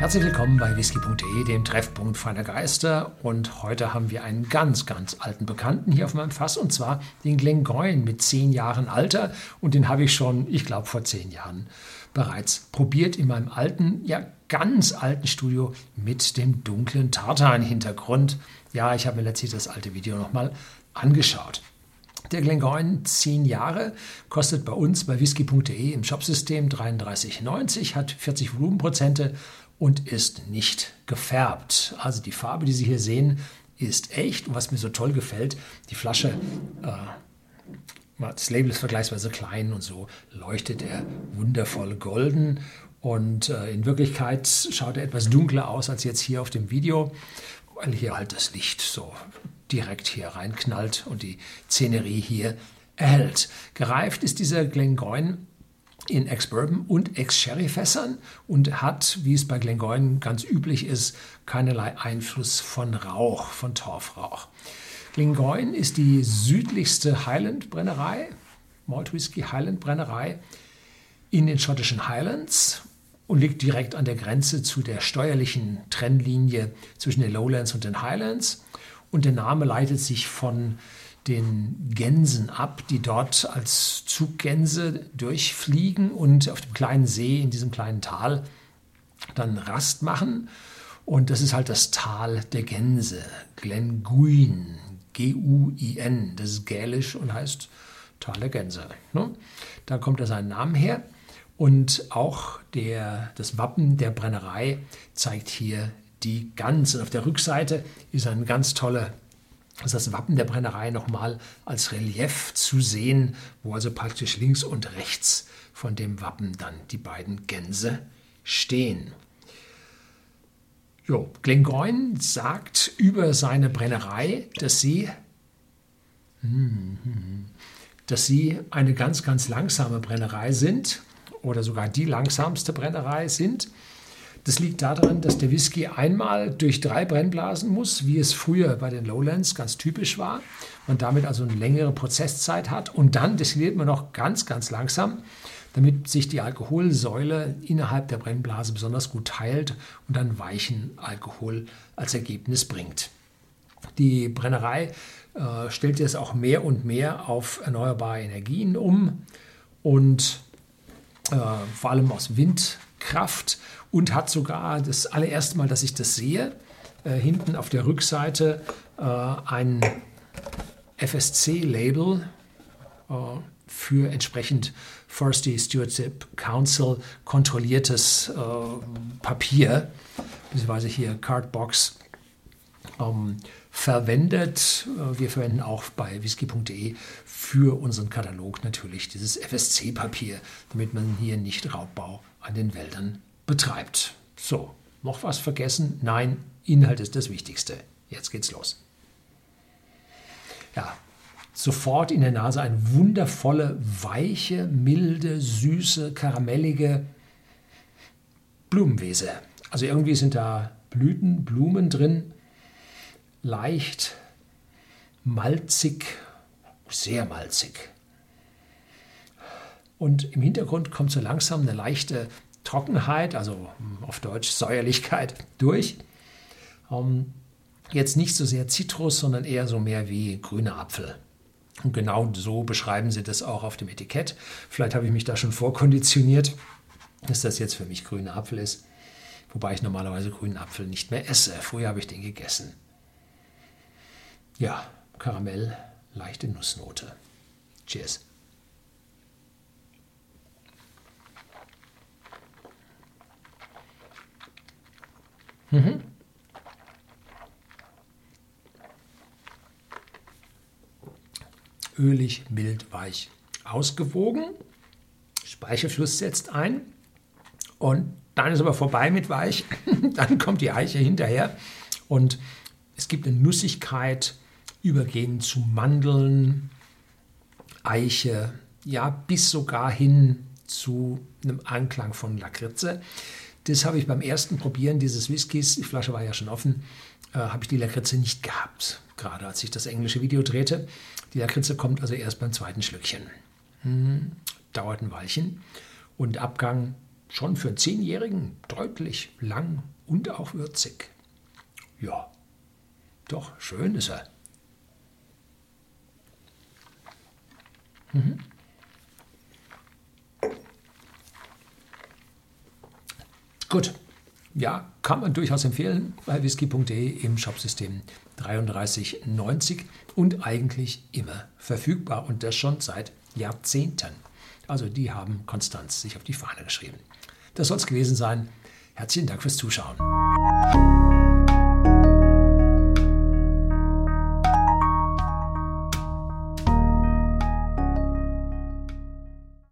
Herzlich willkommen bei whisky.de, dem Treffpunkt feiner Geister. Und heute haben wir einen ganz, ganz alten Bekannten hier auf meinem Fass, und zwar den Glengoyne mit zehn Jahren Alter. Und den habe ich schon, ich glaube, vor zehn Jahren bereits probiert in meinem alten, ja ganz alten Studio mit dem dunklen Tartan-Hintergrund. Ja, ich habe mir letztlich das alte Video nochmal angeschaut. Der Glengoyne 10 Jahre kostet bei uns bei whisky.de im Shopsystem 33,90, hat 40 Volumenprozente und ist nicht gefärbt. Also die Farbe, die Sie hier sehen, ist echt. Und was mir so toll gefällt, die Flasche, äh, das Label ist vergleichsweise klein und so leuchtet er wundervoll golden. Und äh, in Wirklichkeit schaut er etwas dunkler aus als jetzt hier auf dem Video, weil hier halt das Licht so direkt hier reinknallt und die Szenerie hier erhält. Gereift ist dieser Glengoyne in Ex-Bourbon und Ex-Sherry-Fässern und hat, wie es bei Glengoyne ganz üblich ist, keinerlei Einfluss von Rauch, von Torfrauch. Glengoyne ist die südlichste Highland-Brennerei, Malt Whisky Highland-Brennerei in den schottischen Highlands und liegt direkt an der Grenze zu der steuerlichen Trennlinie zwischen den Lowlands und den Highlands. Und der Name leitet sich von den Gänsen ab, die dort als Zuggänse durchfliegen und auf dem kleinen See in diesem kleinen Tal dann Rast machen. Und das ist halt das Tal der Gänse, Glenguin, G-U-I-N. Das ist gälisch und heißt Tal der Gänse. Ne? Da kommt er seinen Namen her. Und auch der, das Wappen der Brennerei zeigt hier die Gans. Und auf der Rückseite ist ein ganz toller ist das Wappen der Brennerei nochmal als Relief zu sehen, wo also praktisch links und rechts von dem Wappen dann die beiden Gänse stehen. Jo, Glengoyne sagt über seine Brennerei, dass sie, dass sie eine ganz, ganz langsame Brennerei sind oder sogar die langsamste Brennerei sind. Das liegt daran, dass der Whisky einmal durch drei Brennblasen muss, wie es früher bei den Lowlands ganz typisch war und damit also eine längere Prozesszeit hat. Und dann destilliert man noch ganz, ganz langsam, damit sich die Alkoholsäule innerhalb der Brennblase besonders gut teilt und dann weichen Alkohol als Ergebnis bringt. Die Brennerei äh, stellt jetzt auch mehr und mehr auf erneuerbare Energien um und äh, vor allem aus Windkraft und hat sogar das allererste Mal, dass ich das sehe, äh, hinten auf der Rückseite äh, ein FSC-Label äh, für entsprechend Forestry Stewardship Council kontrolliertes äh, Papier, beziehungsweise hier Cardbox, ähm, verwendet. Äh, wir verwenden auch bei whisky.de für unseren Katalog natürlich dieses FSC-Papier, damit man hier nicht Raubbau an den Wäldern betreibt. So, noch was vergessen? Nein, Inhalt ist das Wichtigste. Jetzt geht's los. Ja, sofort in der Nase eine wundervolle, weiche, milde, süße, karamellige Blumenwese. Also irgendwie sind da Blüten, Blumen drin, leicht, malzig, sehr malzig. Und im Hintergrund kommt so langsam eine leichte Trockenheit, also auf Deutsch Säuerlichkeit, durch. Ähm, jetzt nicht so sehr Zitrus, sondern eher so mehr wie grüner Apfel. Und genau so beschreiben sie das auch auf dem Etikett. Vielleicht habe ich mich da schon vorkonditioniert, dass das jetzt für mich grüner Apfel ist. Wobei ich normalerweise grünen Apfel nicht mehr esse. Früher habe ich den gegessen. Ja, Karamell, leichte Nussnote. Cheers. Mhm. Ölig, mild, weich. Ausgewogen. Speichelfluss setzt ein. Und dann ist aber vorbei mit weich. dann kommt die Eiche hinterher. Und es gibt eine Nussigkeit, übergehend zu Mandeln, Eiche, ja, bis sogar hin zu einem Anklang von Lakritze. Das habe ich beim ersten Probieren dieses Whiskys, die Flasche war ja schon offen, äh, habe ich die Lakritze nicht gehabt, gerade als ich das englische Video drehte. Die Lakritze kommt also erst beim zweiten Schlückchen. Hm, dauert ein Weilchen. Und Abgang schon für einen Zehnjährigen deutlich lang und auch würzig. Ja, doch, schön ist er. Mhm. Gut, ja, kann man durchaus empfehlen bei whisky.de im Shopsystem 3390 und eigentlich immer verfügbar und das schon seit Jahrzehnten. Also die haben Konstanz sich auf die Fahne geschrieben. Das soll es gewesen sein. Herzlichen Dank fürs Zuschauen.